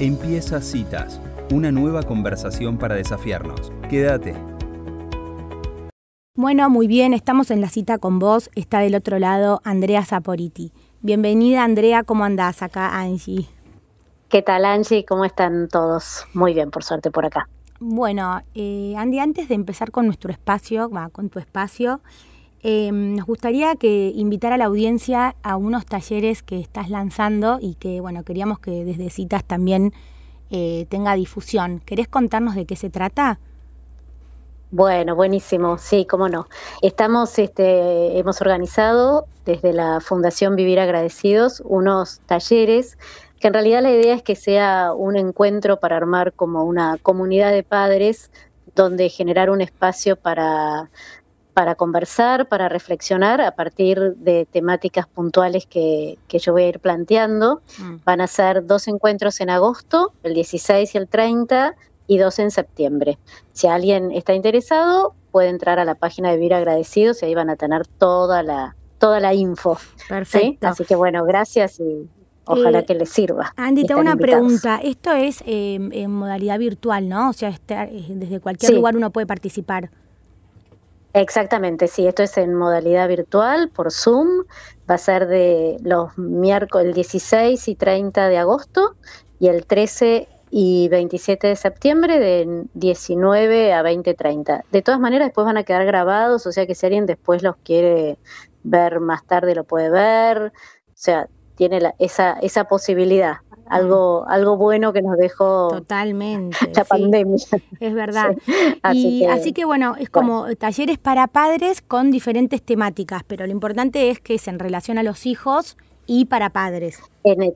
Empieza Citas, una nueva conversación para desafiarnos. Quédate. Bueno, muy bien, estamos en la cita con vos. Está del otro lado Andrea Saporiti. Bienvenida Andrea, ¿cómo andás acá Angie? ¿Qué tal Angie? ¿Cómo están todos? Muy bien, por suerte por acá. Bueno, eh, Andy, antes de empezar con nuestro espacio, va, con tu espacio, eh, nos gustaría que invitar a la audiencia a unos talleres que estás lanzando y que, bueno, queríamos que desde citas también eh, tenga difusión. ¿Querés contarnos de qué se trata? Bueno, buenísimo, sí, cómo no. Estamos, este, hemos organizado desde la Fundación Vivir Agradecidos unos talleres que en realidad la idea es que sea un encuentro para armar como una comunidad de padres donde generar un espacio para, para conversar, para reflexionar a partir de temáticas puntuales que, que yo voy a ir planteando. Mm. Van a ser dos encuentros en agosto, el 16 y el 30, y dos en septiembre. Si alguien está interesado, puede entrar a la página de Vivir Agradecidos y ahí van a tener toda la, toda la info. Perfecto. Así que bueno, gracias y ojalá eh, que les sirva. Andy, tengo una pregunta. Esto es eh, en modalidad virtual, ¿no? O sea, está, eh, desde cualquier lugar uno puede participar. Exactamente, sí, esto es en modalidad virtual por Zoom, va a ser de los miércoles, el 16 y 30 de agosto y el 13 y 27 de septiembre de 19 a 20.30. De todas maneras, después van a quedar grabados, o sea que si alguien después los quiere ver más tarde, lo puede ver. O sea, tiene esa, esa posibilidad. Algo, algo bueno que nos dejó Totalmente, la pandemia. Es verdad. Así, así, que, bueno, es como talleres para padres con diferentes temáticas, pero lo importante es que es en relación a los hijos y para padres. En,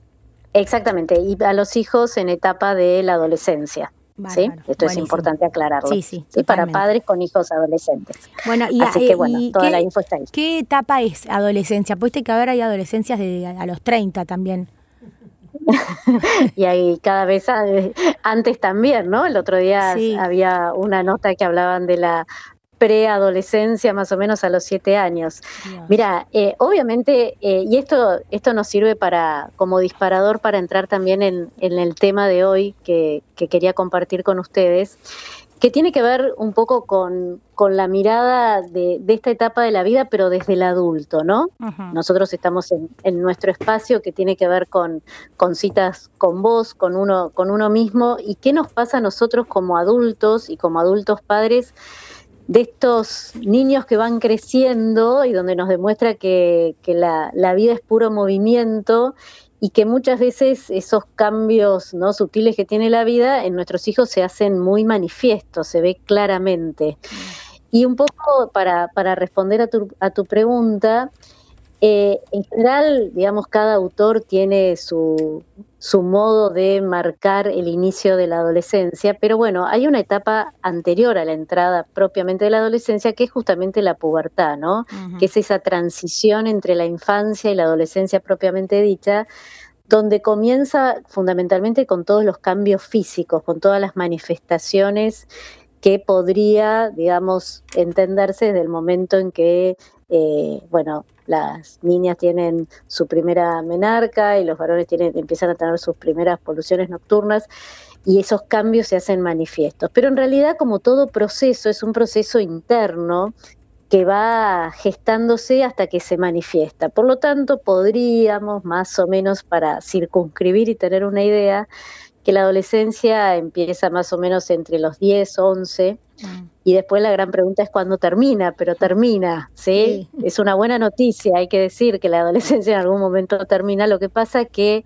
Exactamente, y a los hijos en etapa de la adolescencia. ¿sí? Esto es importante aclararlo. Sí, sí. para padres con hijos adolescentes. Bueno, y, Así que bueno, toda la info está ahí. ¿Qué etapa es adolescencia? Pues que ahora hay adolescencias de a los 30 también. y ahí cada vez antes también, ¿no? El otro día había una nota que hablaban de la preadolescencia, más o menos a los siete años. Mira, eh, obviamente, eh, y esto, esto nos sirve para, como disparador para entrar también en, el tema de hoy que, quería compartir con ustedes, que tiene que ver un poco con, la mirada de, esta etapa de la vida, pero desde el adulto, ¿no? Nosotros estamos en, en, nuestro espacio que tiene que ver con, con citas con vos, con uno, con uno mismo, y qué nos pasa a nosotros como adultos y como adultos padres de estos niños que van creciendo y donde nos demuestra que, la, vida es puro movimiento y que muchas veces esos cambios no sutiles que tiene la vida en nuestros hijos se hacen muy manifiestos, se ve claramente. Y un poco para, para responder a tu, a tu pregunta, eh, en general, digamos, cada autor tiene su, su modo de marcar el inicio de la adolescencia, pero bueno, hay una etapa anterior a la entrada propiamente de la adolescencia que es justamente la pubertad, ¿no? Que es esa transición entre la infancia y la adolescencia propiamente dicha, donde comienza fundamentalmente con todos los cambios físicos, con todas las manifestaciones que podría, digamos, entenderse desde el momento en que, eh, bueno, las niñas tienen su primera menarca y los varones tienen, empiezan a tener sus primeras poluciones nocturnas y esos cambios se hacen manifiestos. Pero en realidad, como todo proceso, es un proceso interno que va gestándose hasta que se manifiesta. Por lo tanto, podríamos más o menos para circunscribir y tener una idea, que la adolescencia empieza más o menos entre los 10, 11 mm. y después la gran pregunta es cuándo termina, pero termina, ¿sí? Es una buena noticia, hay que decir que la adolescencia en algún momento termina, lo que pasa que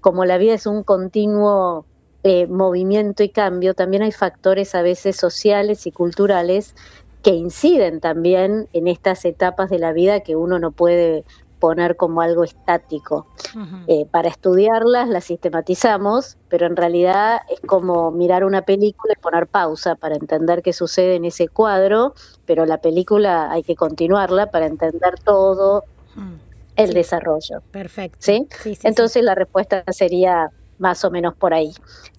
como la vida es un continuo eh, movimiento y cambio, también hay factores a veces sociales y culturales que inciden también en estas etapas de la vida que uno no puede poner como algo estático. Eh, para estudiarlas las sistematizamos, pero en realidad es como mirar una película y poner pausa para entender qué sucede en ese cuadro, pero la película hay que continuarla para entender todo el desarrollo. Perfecto. ¿Sí? Entonces la respuesta sería más o menos por ahí.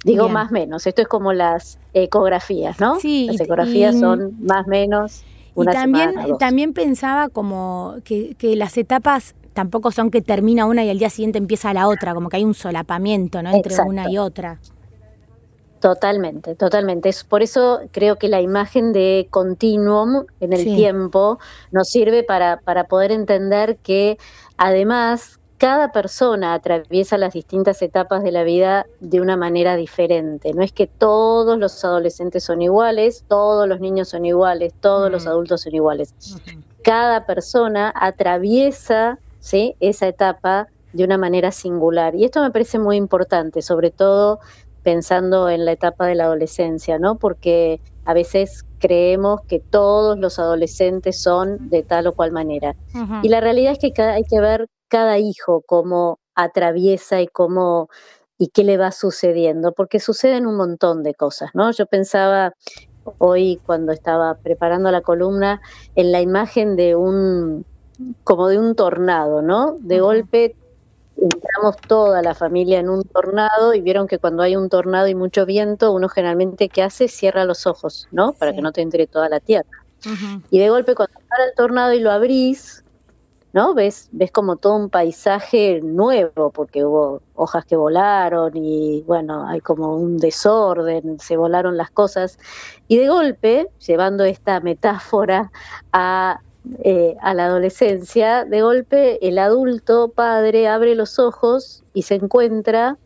Digo más menos, esto es como las ecografías, ¿no? Sí, las ecografías son más menos y también, también pensaba como que, que las etapas tampoco son que termina una y al día siguiente empieza la otra, como que hay un solapamiento, ¿no? Entre una y otra. Totalmente, totalmente. Es por eso creo que la imagen de continuum en el tiempo nos sirve para, para poder entender que además cada persona atraviesa las distintas etapas de la vida de una manera diferente. No es que todos los adolescentes son iguales, todos los niños son iguales, todos los adultos son iguales. Cada persona atraviesa ¿sí? esa etapa de una manera singular. Y esto me parece muy importante, sobre todo pensando en la etapa de la adolescencia, ¿no? Porque a veces creemos que todos los adolescentes son de tal o cual manera. Y la realidad es que hay que ver cada hijo cómo atraviesa y cómo y qué le va sucediendo, porque suceden un montón de cosas, ¿no? Yo pensaba hoy cuando estaba preparando la columna en la imagen de un como de un tornado, ¿no? De golpe entramos toda la familia en un tornado y vieron que cuando hay un tornado y mucho viento, uno generalmente ¿qué hace? Cierra los ojos, ¿no? Para que no te entre toda la tierra. Y de golpe cuando para el tornado y lo abrís, ¿no? Ves, ves como todo un paisaje nuevo, porque hubo hojas que volaron y bueno, hay como un desorden, se volaron las cosas. Y de golpe, llevando esta metáfora eh, a la adolescencia, de golpe el adulto padre abre los ojos y se encuentra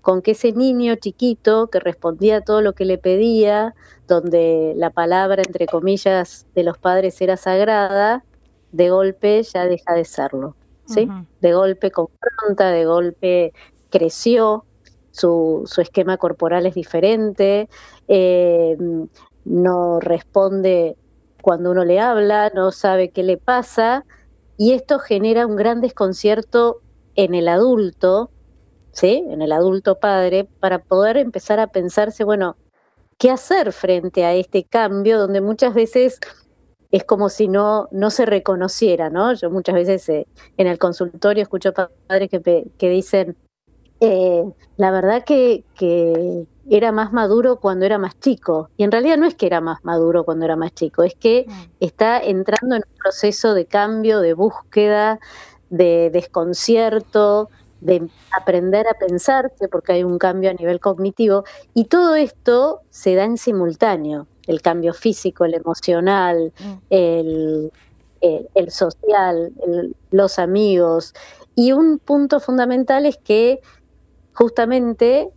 con que ese niño chiquito que respondía a todo lo que le pedía, donde la palabra, entre comillas, de los padres era sagrada, de golpe ya deja de serlo, ¿sí? De golpe confronta, de golpe creció, su, su esquema corporal es diferente, eh, no responde cuando uno le habla, no sabe qué le pasa, y esto genera un gran desconcierto en el adulto, ¿sí? En el adulto padre, para poder empezar a pensarse, bueno, ¿qué hacer frente a este cambio donde muchas veces es como si no, no se reconociera, ¿no? Yo muchas veces eh, en el consultorio escucho padres que, que dicen, eh, la verdad que, que, era más maduro cuando era más chico. Y en realidad no es que era más maduro cuando era más chico, es que mm. está entrando en un proceso de cambio, de búsqueda, de desconcierto, de aprender a pensarse, porque hay un cambio a nivel cognitivo, y todo esto se da en simultáneo el cambio físico, el emocional, mm. el, el, social, los amigos. Y un punto fundamental es que justamente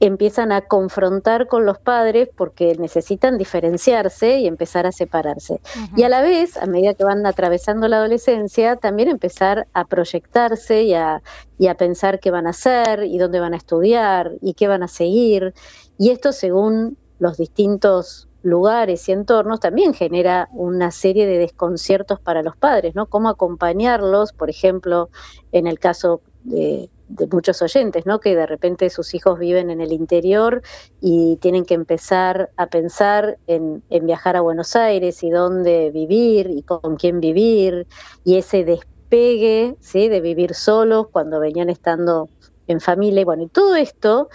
empiezan a confrontar con los padres porque necesitan diferenciarse y empezar a separarse. Y a la vez, a medida que van atravesando la adolescencia, también empezar a proyectarse y a, y a pensar qué van a hacer y dónde van a estudiar y qué van a seguir. Y esto según los distintos lugares y entornos también genera una serie de desconciertos para los padres, ¿no? Cómo acompañarlos, por ejemplo, en el caso de, muchos oyentes, ¿no? Que de repente sus hijos viven en el interior y tienen que empezar a pensar en, viajar a Buenos Aires y dónde vivir y con quién vivir y ese despegue, ¿sí? De vivir solos cuando venían estando en familia. Bueno, y todo esto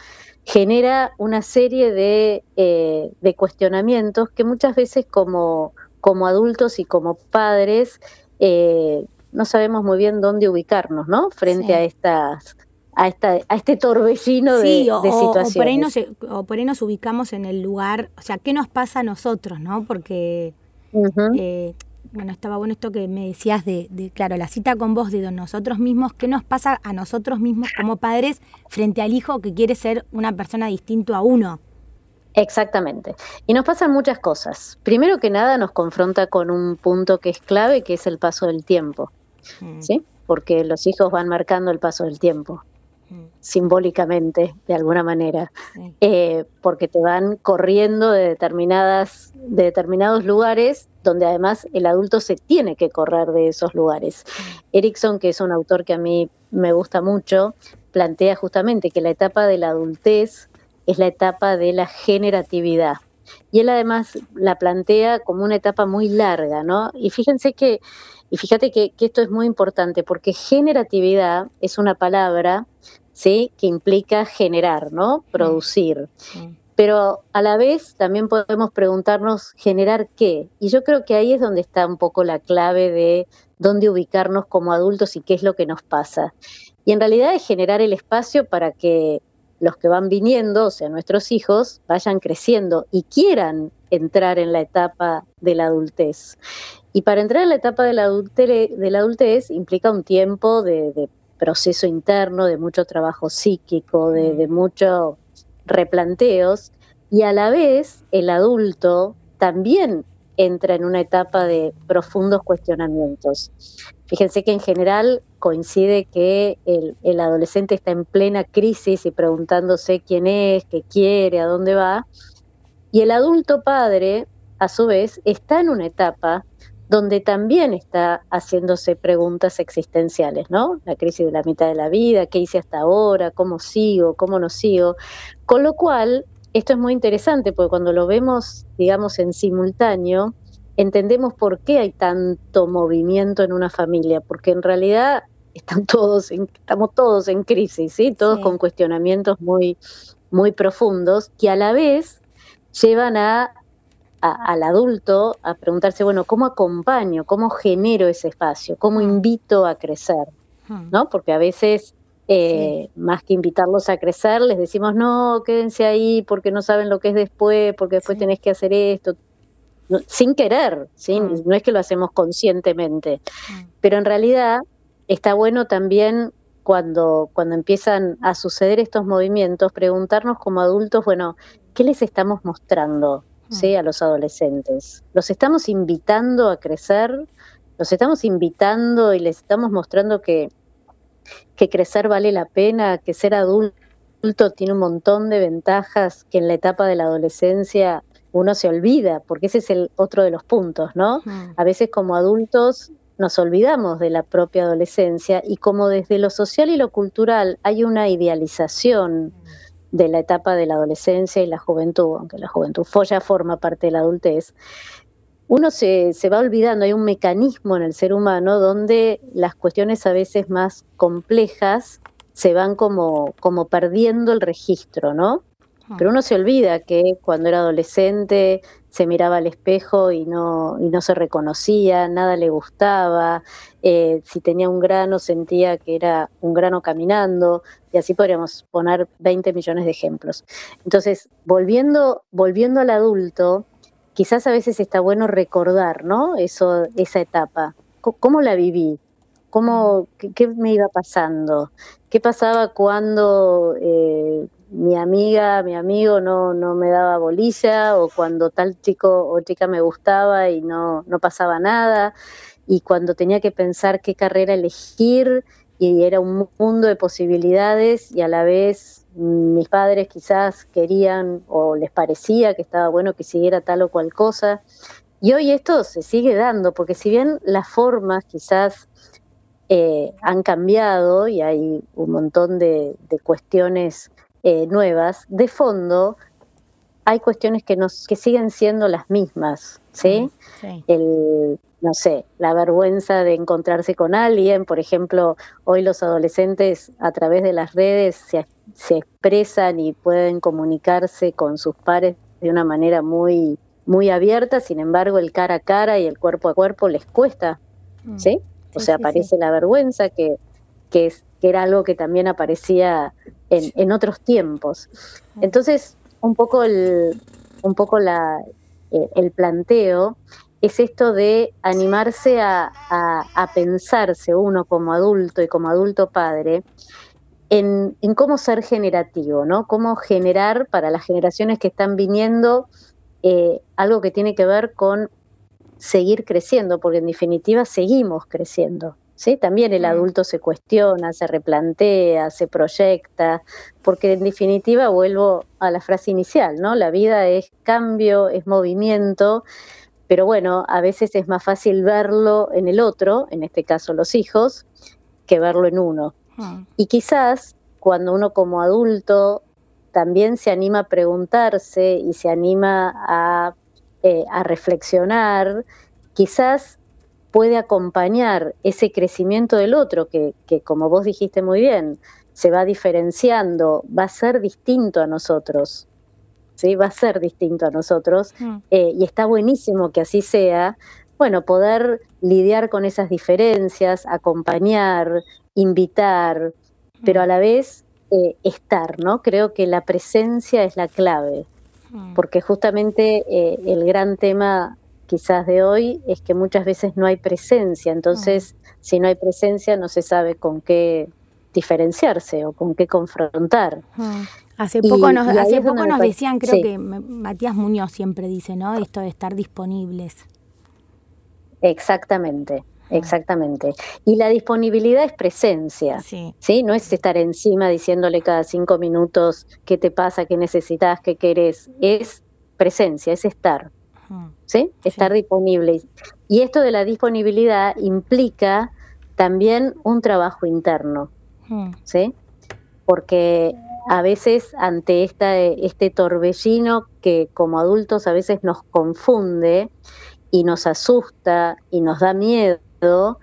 genera una serie de, eh, de cuestionamientos que muchas veces como, como adultos y como padres eh, no sabemos muy bien dónde ubicarnos, ¿no? Frente a estas a, esta, a este torbellino de, o, situaciones. O por, ahí nos, o por ahí nos ubicamos en el lugar, o sea, ¿qué nos pasa a nosotros, no? Porque bueno, estaba bueno esto que me decías de, claro, la cita con vos de nosotros mismos, ¿qué nos pasa a nosotros mismos como padres frente al hijo que quiere ser una persona distinto a uno? Exactamente. Y nos pasan muchas cosas. Primero que nada nos confronta con un punto que es clave, que es el paso del tiempo. Mm. ¿Sí? Porque los hijos van marcando el paso del tiempo simbólicamente, de alguna manera, eh, porque te van corriendo de, determinadas, de determinados lugares donde además el adulto se tiene que correr de esos lugares. Erickson, que es un autor que a mí me gusta mucho, plantea justamente que la etapa de la adultez es la etapa de la generatividad. Y él además la plantea como una etapa muy larga, ¿no? Y fíjense que, y fíjate que, que esto es muy importante, porque generatividad es una palabra ¿sí? que implica generar, ¿no? Mm. Producir. Mm. Pero a la vez también podemos preguntarnos generar qué. Y yo creo que ahí es donde está un poco la clave de dónde ubicarnos como adultos y qué es lo que nos pasa. Y en realidad es generar el espacio para que los que van viniendo, o sea, nuestros hijos, vayan creciendo y quieran entrar en la etapa de la adultez. Y para entrar en la etapa de la adultez, de la adultez implica un tiempo de, proceso interno, de mucho trabajo psíquico, de, de muchos replanteos, y a la vez el adulto también entra en una etapa de profundos cuestionamientos. Fíjense que en general coincide que el, adolescente está en plena crisis y preguntándose quién es, qué quiere, a dónde va, y el adulto padre, a su vez, está en una etapa donde también está haciéndose preguntas existenciales, ¿no? La crisis de la mitad de la vida, qué hice hasta ahora, cómo sigo, cómo no sigo. Con lo cual, esto es muy interesante porque cuando lo vemos, digamos, en simultáneo, entendemos por qué hay tanto movimiento en una familia, porque en realidad están todos estamos todos en crisis, ¿sí? Todos con cuestionamientos muy, muy profundos que a la vez llevan a, al adulto a preguntarse, bueno, ¿cómo acompaño? ¿Cómo genero ese espacio? ¿Cómo hmm. invito a crecer? Hmm. ¿No? Porque a veces eh, más que invitarlos a crecer, les decimos, no, quédense ahí porque no saben lo que es después, porque después tenés que hacer esto, sin querer, ¿sí? Mm. no es que lo hacemos conscientemente, mm. pero en realidad está bueno también cuando, cuando empiezan a suceder estos movimientos, preguntarnos como adultos, bueno, ¿qué les estamos mostrando ¿sí? Mm. a los adolescentes? ¿Los estamos invitando a crecer? ¿Los estamos invitando y les estamos mostrando que que crecer vale la pena, que ser adulto tiene un montón de ventajas que en la etapa de la adolescencia uno se olvida, porque ese es el otro de los puntos, ¿no? A veces como adultos nos olvidamos de la propia adolescencia y como desde lo social y lo cultural hay una idealización de la etapa de la adolescencia y la juventud, aunque la juventud ya forma parte de la adultez, uno se, se, va olvidando, hay un mecanismo en el ser humano donde las cuestiones a veces más complejas se van como, como perdiendo el registro, ¿no? Pero uno se olvida que cuando era adolescente se miraba al espejo y no, y no se reconocía, nada le gustaba, eh, si tenía un grano sentía que era un grano caminando, y así podríamos poner 20 millones de ejemplos. Entonces, volviendo, volviendo al adulto, quizás a veces está bueno recordar, ¿no? Eso, esa etapa. ¿Cómo, la viví? ¿Cómo, qué, me iba pasando? ¿Qué pasaba cuando eh, mi amiga, mi amigo no, no me daba bolilla o cuando tal chico o chica me gustaba y no, no pasaba nada? Y cuando tenía que pensar qué carrera elegir y era un mundo de posibilidades y a la vez mis padres quizás querían o les parecía que estaba bueno que siguiera tal o cual cosa. Y hoy esto se sigue dando, porque si bien las formas quizás eh, han cambiado y hay un montón de, cuestiones eh, nuevas, de fondo hay cuestiones que, nos, que siguen siendo las mismas, ¿sí? sí. El, no sé, la vergüenza de encontrarse con alguien, por ejemplo, hoy los adolescentes a través de las redes se, se expresan y pueden comunicarse con sus pares de una manera muy muy abierta, sin embargo el cara a cara y el cuerpo a cuerpo les cuesta, mm. ¿sí? O sea, aparece la vergüenza que, que, es, que era algo que también aparecía en, en otros tiempos. Entonces, un poco el, un poco la, eh, el planteo es esto de animarse a, pensarse uno como adulto y como adulto padre en, cómo ser generativo, ¿no? Cómo generar para las generaciones que están viniendo eh, algo que tiene que ver con seguir creciendo, porque en definitiva seguimos creciendo. ¿Sí? También el adulto se cuestiona, se replantea, se proyecta, porque en definitiva vuelvo a la frase inicial, ¿no? La vida es cambio, es movimiento pero bueno, a veces es más fácil verlo en el otro, en este caso los hijos, que verlo en uno. Hmm. Y quizás cuando uno como adulto también se anima a preguntarse y se anima a, eh, a reflexionar, quizás puede acompañar ese crecimiento del otro, que, que como vos dijiste muy bien, se va diferenciando, va a ser distinto a nosotros. ¿sí? va a ser distinto a nosotros mm. eh, y está buenísimo que así sea bueno, poder lidiar con esas diferencias, acompañar, invitar, pero a la vez eh, estar, ¿no? Creo que la presencia es la clave, porque justamente eh, el gran tema quizás de hoy es que muchas veces no hay presencia, entonces si no hay presencia no se sabe con qué diferenciarse o con qué confrontar. Hace poco nos, hace poco nos decían, creo que Matías Muñoz siempre dice, ¿no? Esto de estar disponibles. Exactamente, exactamente. Y la disponibilidad es presencia, sí. No es estar encima diciéndole cada cinco minutos qué te pasa, qué necesitas, qué querés. Es presencia, es estar, ¿sí? Estar disponible. Y esto de la disponibilidad implica también un trabajo interno, ¿sí? Porque a veces ante esta, este torbellino que como adultos a veces nos confunde y nos asusta y nos da miedo,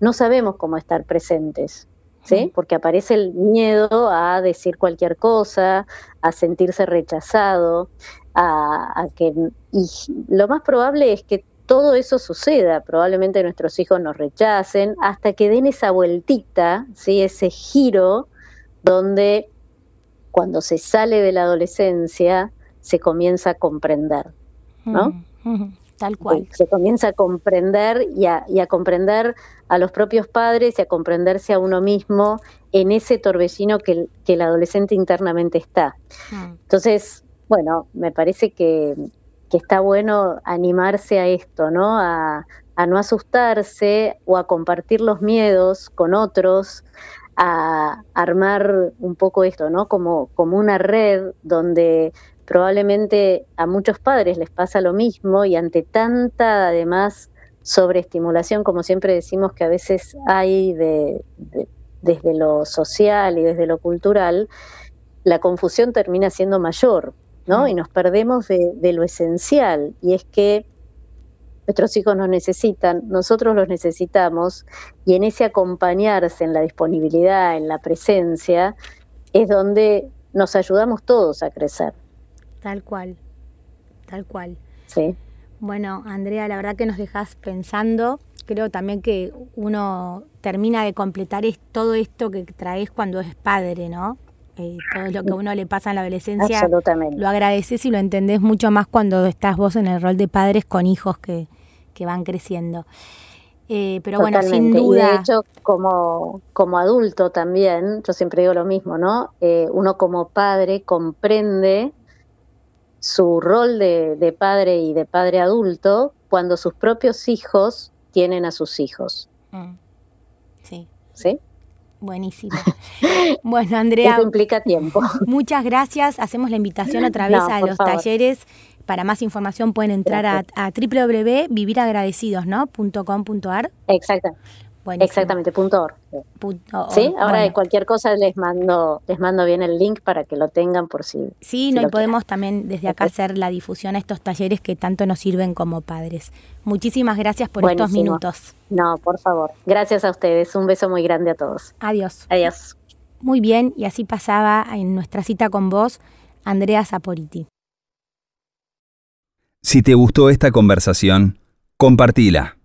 no sabemos cómo estar presentes. ¿Sí? Porque aparece el miedo a decir cualquier cosa, a sentirse rechazado, a, que y lo más probable es que todo eso suceda, probablemente nuestros hijos nos rechacen, hasta que den esa vueltita, ¿sí? ese giro donde cuando se sale de la adolescencia se comienza a comprender, ¿no? Mm, tal cual. Se comienza a comprender y a, comprender a los propios padres y a comprenderse a uno mismo en ese torbellino que el, adolescente internamente está. Mm. Entonces, bueno, me parece que, está bueno animarse a esto, ¿no? A, a no asustarse o a compartir los miedos con otros, a armar un poco esto, ¿no? Como, como una red donde probablemente a muchos padres les pasa lo mismo y ante tanta, además, sobreestimulación, como siempre decimos que a veces hay de, desde lo social y desde lo cultural, la confusión termina siendo mayor, ¿no? Y nos perdemos de, de lo esencial, y es que nuestros hijos nos necesitan, nosotros los necesitamos, y en ese acompañarse, en la disponibilidad, en la presencia, es donde nos ayudamos todos a crecer. Tal cual, tal cual. Sí. Bueno, Andrea, la verdad que nos dejas pensando. Creo también que uno termina de completar todo esto que traes cuando es padre, ¿no? Eh, todo lo que a uno le pasa en la adolescencia, lo agradeces y lo entendés mucho más cuando estás vos en el rol de padres con hijos que, que van creciendo. Eh, pero bueno, sin duda. Y de hecho, como, como adulto también, yo siempre digo lo mismo, ¿no? Eh, uno como padre comprende su rol de, padre y de padre adulto cuando sus propios hijos tienen a sus hijos. Mm. Sí. ¿Sí? Buenísimo. Bueno, Andrea. Eso implica tiempo. Muchas gracias. Hacemos la invitación otra vez a los talleres para más información pueden entrar a, a www.viviragradecidos.com.ar. Exacto. Exactamente, punto org. sí, ahora de cualquier cosa les mando, les mando bien el link para que lo tengan por si. Sí, no, y podemos también desde acá hacer la difusión a estos talleres que tanto nos sirven como padres. Muchísimas gracias por estos minutos. No, por favor. Gracias a ustedes. Un beso muy grande a todos. Adiós. Adiós. Muy bien, y así pasaba en nuestra cita con vos, Andrea Saporiti. Si te gustó esta conversación, compartila.